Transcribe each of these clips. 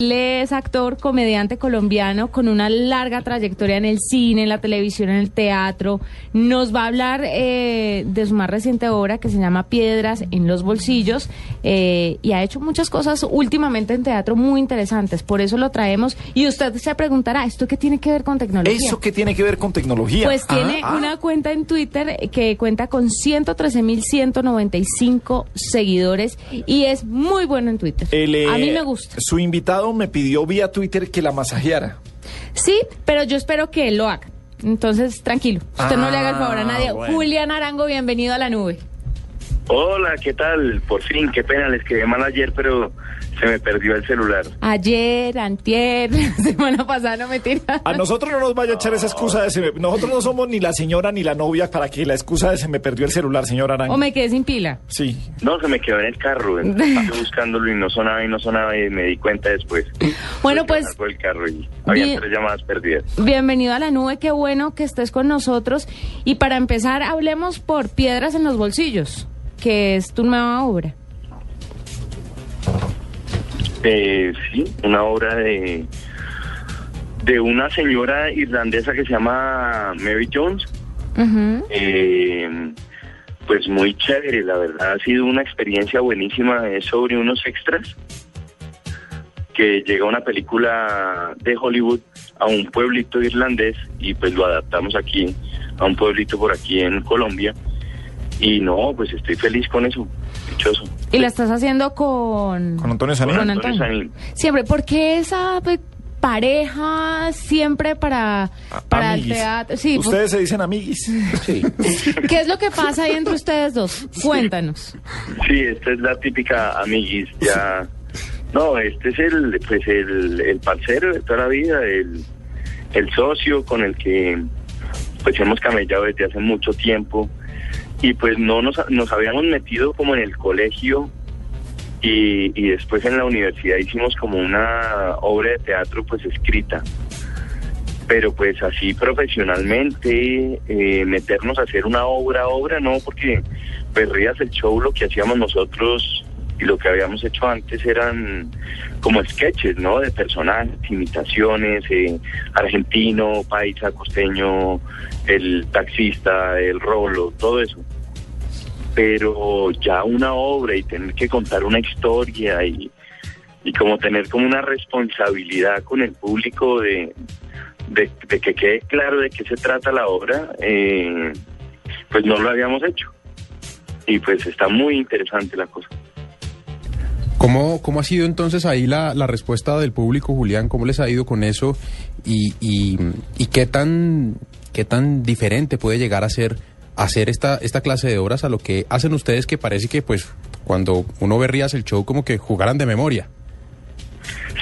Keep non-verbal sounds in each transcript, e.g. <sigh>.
Él es actor, comediante colombiano con una larga trayectoria en el cine, en la televisión, en el teatro. Nos va a hablar eh, de su más reciente obra que se llama Piedras en los bolsillos eh, y ha hecho muchas cosas últimamente en teatro muy interesantes. Por eso lo traemos y usted se preguntará, ¿esto qué tiene que ver con tecnología? ¿Eso qué tiene que ver con tecnología? Pues tiene Ah, ah. una cuenta en Twitter que cuenta con 113.195 seguidores y es muy bueno en Twitter. El, eh, a mí me gusta. Su invitado me pidió vía Twitter que la masajeara. Sí, pero yo espero que él lo haga. Entonces, tranquilo. Usted no le haga el favor a Ah, nadie. bueno. Julián Arango, bienvenido a la nube. Hola, ¿qué tal? Por fin, qué pena, les quedé mal ayer, pero se me perdió el celular. Ayer, antier, <laughs> la semana pasada, no me tira. A nosotros no nos vaya a echar esa excusa de se me- Nosotros no somos ni la señora ni la novia para que la excusa de se me perdió el celular, señor Arango. O me quedé sin pila. Sí. No, se me quedó en el carro, estuve <laughs> buscándolo y no sonaba y no sonaba y me di cuenta después. Bueno, pues, por el carro y había bien. tres llamadas perdidas. Bienvenido a la nube, qué bueno que estés con nosotros. Y para empezar, hablemos por Piedras en los Bolsillos, que es tu nueva obra. Eh, sí, una obra de de una señora irlandesa que se llama Mary Jones. Eh, pues muy chévere, la verdad ha sido una experiencia buenísima. Es sobre unos extras que llega una película de Hollywood a un pueblito irlandés y pues lo adaptamos aquí a un pueblito por aquí en Colombia. Y no, pues estoy feliz con eso, dichoso. Y la estás haciendo con... Con Antonio Sanín. Con Antonio. Siempre, ¿por qué esa pues, pareja siempre para, A- para el teatro? Sí, pues, Ustedes se dicen amiguis. Sí. ¿qué es lo que pasa ahí entre ustedes dos? Cuéntanos. Sí, esta es la típica amiguis, ya. No, este es el, pues el, el parcero de toda la vida, el, el socio con el que pues hemos camellado desde hace mucho tiempo y pues no nos, nos habíamos metido como en el colegio y, y después en la universidad hicimos como una obra de teatro pues escrita. Pero pues así profesionalmente eh, meternos a hacer una obra obra no porque pues Rías el show lo que hacíamos nosotros y lo que habíamos hecho antes eran como sketches no de personajes imitaciones eh, argentino paisa costeño el taxista el rolo todo eso pero ya una obra y tener que contar una historia y, y como tener como una responsabilidad con el público de, de, de que quede claro de qué se trata la obra, eh, pues no lo habíamos hecho. Y pues está muy interesante la cosa. ¿Cómo, ¿Cómo ha sido entonces ahí la, la respuesta del público, Julián? ¿Cómo les ha ido con eso? ¿Y, y, qué, tan, qué tan diferente puede llegar a ser hacer esta, esta clase de obras a lo que hacen ustedes que parece que pues cuando uno ve Rías el show como que jugaran de memoria?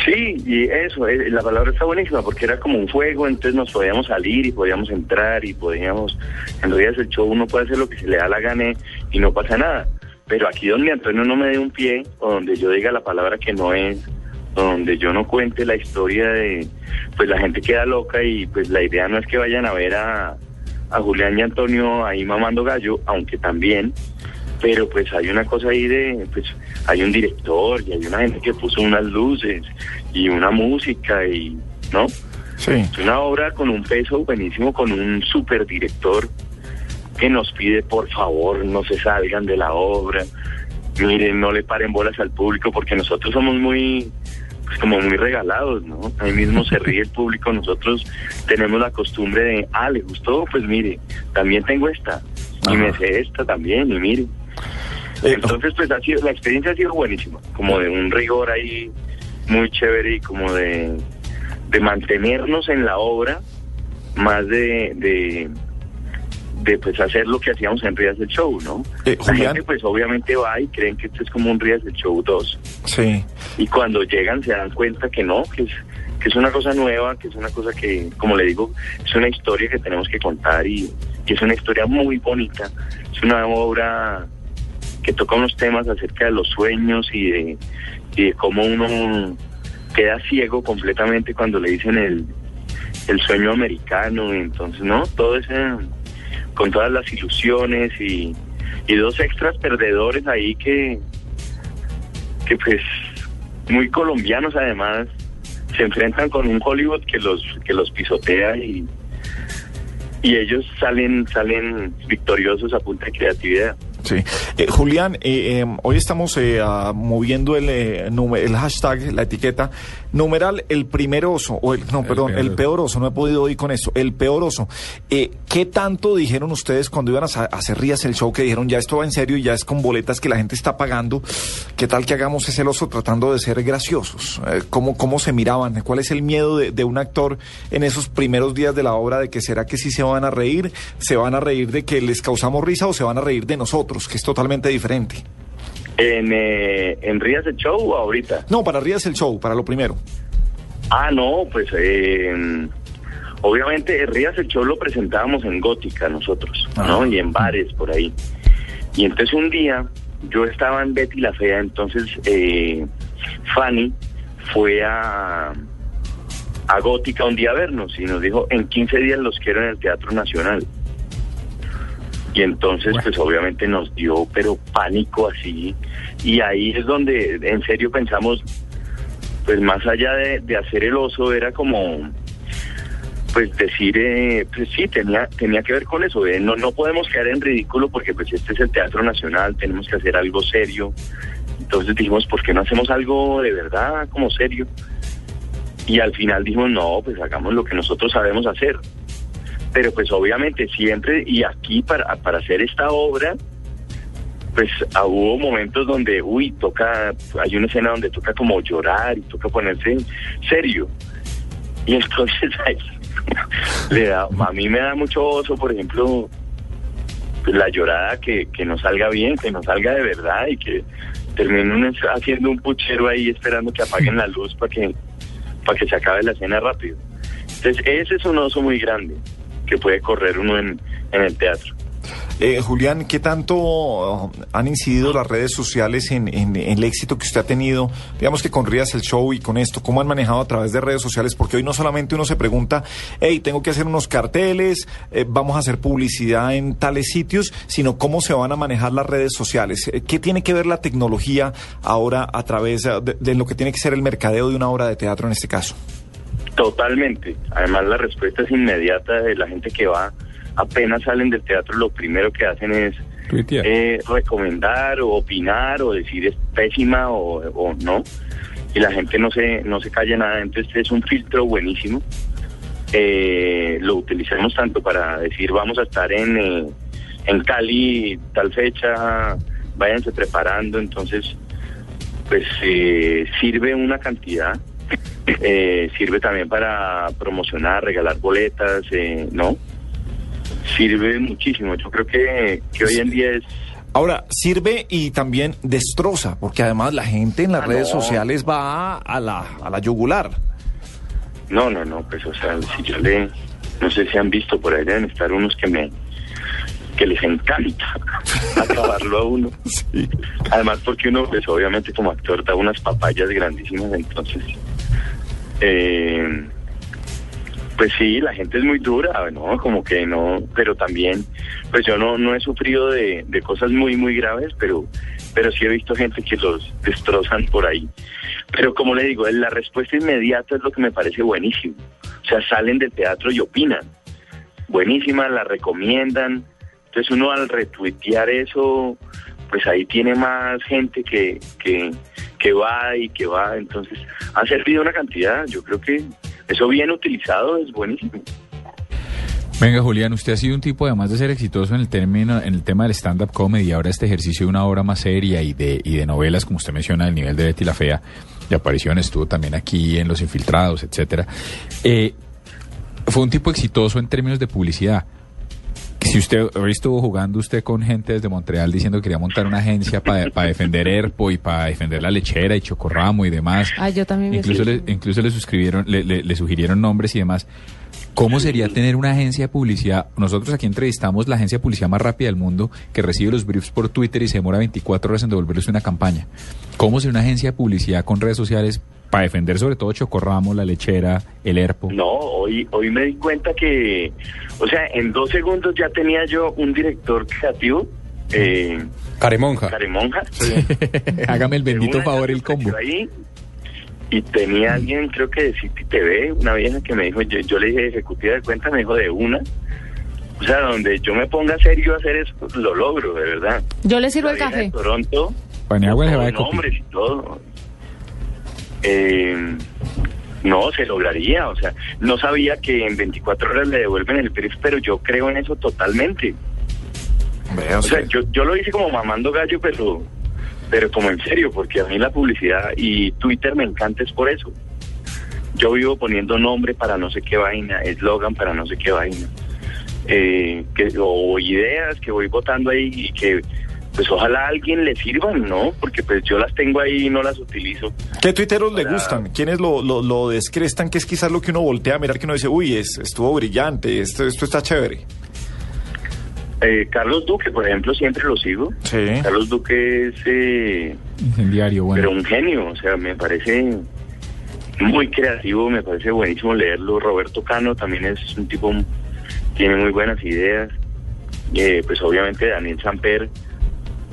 Sí, y eso, eh, la palabra está buenísima porque era como un juego, entonces nos podíamos salir y podíamos entrar y podíamos, en realidad el show uno puede hacer lo que se le da la gana y no pasa nada. Pero aquí donde Antonio no me dé un pie, o donde yo diga la palabra que no es, o donde yo no cuente la historia de, pues la gente queda loca y pues la idea no es que vayan a ver a, a Julián y Antonio ahí mamando gallo, aunque también, pero pues hay una cosa ahí de, pues hay un director y hay una gente que puso unas luces y una música y, ¿no? Sí. Es una obra con un peso buenísimo, con un super director que nos pide por favor no se salgan de la obra, miren, no le paren bolas al público porque nosotros somos muy, pues como muy regalados, ¿no? Ahí mismo se ríe el público, nosotros tenemos la costumbre de, ah, le gustó, pues mire, también tengo esta, y me sé esta también, y mire. Eh, Entonces, pues ha sido, la experiencia ha sido buenísima, como de un rigor ahí muy chévere y como de, de mantenernos en la obra, más de, de, de pues hacer lo que hacíamos en Rías del Show, ¿no? Eh, La gente pues obviamente va y creen que esto es como un Rías del Show 2 sí. y cuando llegan se dan cuenta que no, que es, que es una cosa nueva, que es una cosa que, como le digo, es una historia que tenemos que contar y, y es una historia muy bonita, es una obra que toca unos temas acerca de los sueños y de, y de cómo uno queda ciego completamente cuando le dicen el, el sueño americano, entonces, ¿no? Todo ese, con todas las ilusiones y, y dos extras perdedores ahí que, que pues muy colombianos además, se enfrentan con un Hollywood que los que los pisotea y y ellos salen salen victoriosos a punta de creatividad. Sí. Eh, Julián, eh, eh, hoy estamos eh, moviendo el, eh, el hashtag, la etiqueta, numeral el primer oso, o el, no, perdón, peor el peor oso, no he podido oír con eso, el peor oso. Eh, ¿Qué tanto dijeron ustedes cuando iban a, hacer Rías el show que dijeron ya esto va en serio y ya es con boletas que la gente está pagando? ¿Qué tal que hagamos ese oso tratando de ser graciosos? ¿cómo, ¿Cómo se miraban? ¿Cuál es el miedo de, de un actor en esos primeros días de la obra de que será que sí se van a reír? ¿Se van a reír de que les causamos risa o se van a reír de nosotros, que es totalmente diferente? En, eh, en Rías el Show o ahorita. No, para Rías el show, para lo primero. Ah, no, pues eh, obviamente Rías el Show lo presentábamos en Gótica nosotros, ¿no? Ah. Y en bares por ahí. Y entonces un día yo estaba en Betty la Fea, entonces eh, Fanny fue a, a Gótica un día a vernos y nos dijo, en 15 días los quiero en el Teatro Nacional. Y entonces, pues obviamente nos dio, pero pánico así. Y ahí es donde en serio pensamos, pues más allá de, de hacer el oso, era como, pues decir, eh, pues sí, tenía, tenía que ver con eso. eh, no, no podemos quedar en ridículo porque pues este es el Teatro Nacional, tenemos que hacer algo serio. Entonces dijimos, ¿por qué no hacemos algo de verdad, como serio? Y al final dijimos, no, pues hagamos lo que nosotros sabemos hacer. Pero pues obviamente siempre, y aquí para, para hacer esta obra, pues ah, hubo momentos donde, uy, toca, hay una escena donde toca como llorar y toca ponerse serio. Y entonces <laughs> ahí, le da, a mí me da mucho oso, por ejemplo, la llorada que, que nos salga bien, que nos salga de verdad y que termine uno haciendo un puchero ahí esperando que apaguen la luz para que, para que se acabe la escena rápido. Entonces ese es un oso muy grande que puede correr uno en, en el teatro. Eh, Julián, ¿qué tanto uh, han incidido las redes sociales en, el éxito que usted ha tenido? Digamos que con Rías el Show y con esto, ¿cómo han manejado a través de redes sociales? Porque hoy no solamente uno se pregunta, hey, tengo que hacer unos carteles, eh, vamos a hacer publicidad en tales sitios, sino cómo se van a manejar las redes sociales. Eh, ¿Qué tiene que ver la tecnología ahora a través de lo que tiene que ser el mercadeo de una obra de teatro en este caso? Totalmente. Además la respuesta es inmediata de la gente que va, apenas salen del teatro, lo primero que hacen es eh, recomendar o opinar o decir es pésima o, o no. Y la gente no se, no se calla nada. Entonces es un filtro buenísimo. Eh, lo utilizamos tanto para decir vamos a estar en, eh, en Cali tal fecha, váyanse preparando. Entonces, pues eh, sirve una cantidad. Eh, sirve también para promocionar, regalar boletas, eh, ¿no? Sirve muchísimo. Yo creo que, que hoy en día es Ahora, sirve y también destroza, porque además la gente en las Ah, redes no. sociales va a la, a la yugular. No, no, no, pues o sea, si yo le, no sé si han visto por ahí deben estar unos que me, que les encanta <laughs> acabarlo a uno. <laughs> Además porque uno, pues obviamente como actor da unas papayas grandísimas, entonces, eh, pues sí, la gente es muy dura, ¿no? Como que no, pero también, pues yo no, no he sufrido de, cosas muy, muy graves, pero, pero sí he visto gente que los destrozan por ahí. Pero como le digo, la respuesta inmediata es lo que me parece buenísimo. O sea, salen del teatro y opinan. Buenísima, la recomiendan. Entonces uno al retuitear eso, pues ahí tiene más gente que, que, que va y que va. Entonces ha servido una cantidad. Yo creo que eso bien utilizado es buenísimo. Venga, Julián, usted ha sido un tipo, además de ser exitoso en el término, en el tema del stand-up comedy, ahora este ejercicio de una obra más seria y de, y de novelas, como usted menciona, del nivel de Betty la Fea, de aparición, estuvo también aquí en Los Infiltrados, etcétera. Eh, fue un tipo exitoso en términos de publicidad. Si usted hoy estuvo jugando usted con gente desde Montreal diciendo que quería montar una agencia para defender Erpo y para defender la lechera y Chocorramo y demás. Ah, yo también Incluso le, incluso le suscribieron, le, le- le sugirieron nombres y demás. ¿Cómo sería tener una agencia de publicidad? Nosotros aquí entrevistamos la agencia de publicidad más rápida del mundo que recibe los briefs por Twitter y se demora 24 horas en devolverles una campaña. ¿Cómo sería una agencia de publicidad con redes sociales para defender sobre todo Chocorramo, la lechera, el Erpo? No, hoy, hoy me di cuenta que, o sea, en dos segundos ya tenía yo un director creativo, eh, Caremonja. Caremonja. <laughs> Hágame el bendito favor el combo. Ahí, y tenía alguien, creo que de City TV, una vieja que me dijo, yo, yo le dije ejecutiva de cuenta, me dijo de una. O sea, donde yo me ponga serio a hacer eso, lo logro, de verdad. Yo le sirvo La el café. de Toronto, Paniagua se va de con nombres y todo. Eh, no, se lograría, o sea, no sabía que en 24 horas le devuelven el PRIF, pero yo creo en eso totalmente. O sea, yo, yo lo hice como mamando gallo, pero, pero como en serio, porque a mí la publicidad y Twitter me encanta es por eso. Yo vivo poniendo nombre para no sé qué vaina, eslogan para no sé qué vaina, eh, que, o ideas que voy votando ahí y que pues ojalá a alguien le sirvan, ¿no? Porque pues yo las tengo ahí y no las utilizo. ¿Qué tuiteros le gustan? ¿Quiénes lo, lo, lo descrestan? Que es quizás lo que uno voltea a mirar, que uno dice, uy, es, estuvo brillante, esto, esto está chévere. Eh, Carlos Duque, por ejemplo, siempre lo sigo. Sí. Carlos Duque es... eh, Incendiario, pero bueno. un genio, o sea, me parece muy creativo, me parece buenísimo leerlo. Roberto Cano también es un tipo, tiene muy buenas ideas. Eh, pues obviamente Daniel Samper,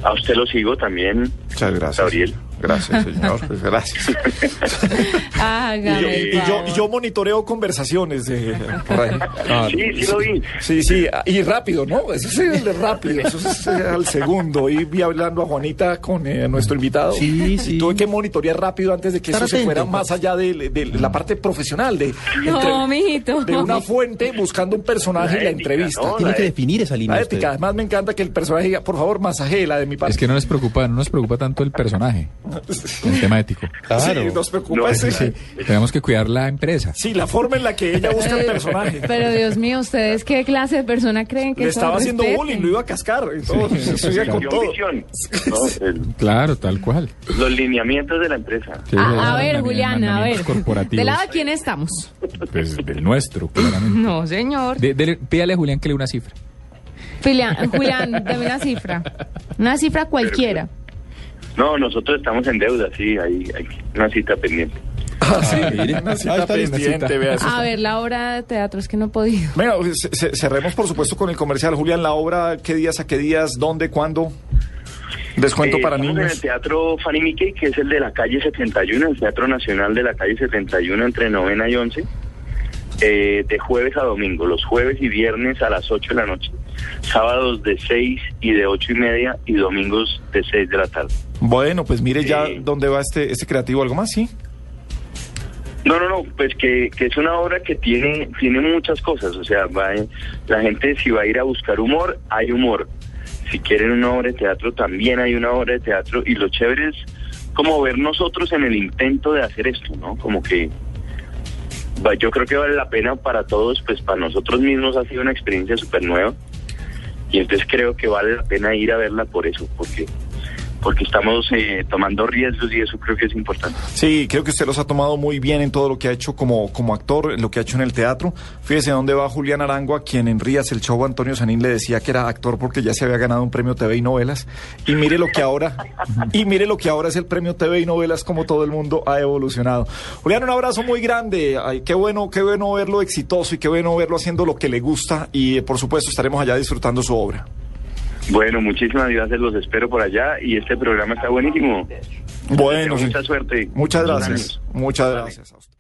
a usted lo sigo también. Muchas gracias. Gabriel. Gracias, señor. Pues <laughs> gracias. Hágame Y y yo, yo monitoreo conversaciones de, por ahí. Sí, sí lo vi. Sí, sí, y rápido, ¿no? Eso es el de rápido, eso es eh, al segundo. Y vi hablando a Juanita con eh, nuestro invitado. Sí, Y sí. tuve que monitorear rápido antes de que Estar eso se fuera más allá de, de la parte profesional, de, No, mijito. de una fuente buscando un personaje y la entrevista. ¿no? Tiene la que de- definir esa línea. La usted. ética, además me encanta que el personaje diga, por favor, masajela de mi parte. Es que no nos preocupa, no nos preocupa tanto el personaje, el tema ético. Claro. Sí, nos preocupa No, ese- sí. Tenemos que cuidar la empresa. Sí, la forma en la que ella busca el personaje. Pero Dios mío, ¿ustedes qué clase de persona creen que Le estaba haciendo Respeten. bullying, lo iba a cascar. y todo. Con todo. visión, <laughs> ¿no? El- Claro, tal cual. los lineamientos de la empresa. Sí, A, ver, Julián, a ver. ¿De lado de quién estamos? Pues del nuestro, claramente. No, señor. De- pídale a Julián que le dé una cifra. Julián, Julián, dame una cifra. Una cifra cualquiera. No, nosotros estamos en deuda, sí, hay, hay una cita pendiente. Ah, sí, mire. una Ahí cita está la pendiente, vea, A ver, la obra de teatro es que no he podido. Venga, ce- ce- cerremos por supuesto con el comercial. Julián, la obra, ¿qué días a qué días? ¿Dónde? ¿Cuándo? Descuento Eh, para estamos en el niños. Teatro Fanny Mickey, que es el de la calle 71, el Teatro Nacional de la calle 71 entre novena y 11, eh, de jueves a domingo, los jueves y viernes a las 8 de la noche, sábados de 6 y de 8 y media y domingos de 6 de la tarde. Bueno, pues mire ya dónde va este, este creativo. ¿Algo más? Sí. No, no, no, pues que, que es una obra que tiene, tiene muchas cosas, o sea, va, la gente si va a ir a buscar humor, hay humor. Si quieren una obra de teatro, también hay una obra de teatro y lo chévere es como ver nosotros en el intento de hacer esto, ¿no? Como que va- yo creo que vale la pena para todos, pues para nosotros mismos ha sido una experiencia súper nueva y entonces creo que vale la pena ir a verla por eso, porque porque estamos eh, tomando riesgos y eso creo que es importante. Sí, creo que usted los ha tomado muy bien en todo lo que ha hecho como, como actor, lo que ha hecho en el teatro. Fíjese dónde va Julián Arangua, quien en Rías, el show Antonio Sanín le decía que era actor porque ya se había ganado un premio TV y novelas. Y mire lo que ahora, y mire lo que ahora es el premio TV y novelas, como todo el mundo ha evolucionado. Julián, un abrazo muy grande. Ay, qué bueno, qué bueno verlo exitoso y qué bueno verlo haciendo lo que le gusta. Y eh, por supuesto estaremos allá disfrutando su obra. Bueno, muchísimas gracias, los espero por allá y este programa está buenísimo. Bueno, Mucha suerte. Muchas gracias. Muchas gracias a usted.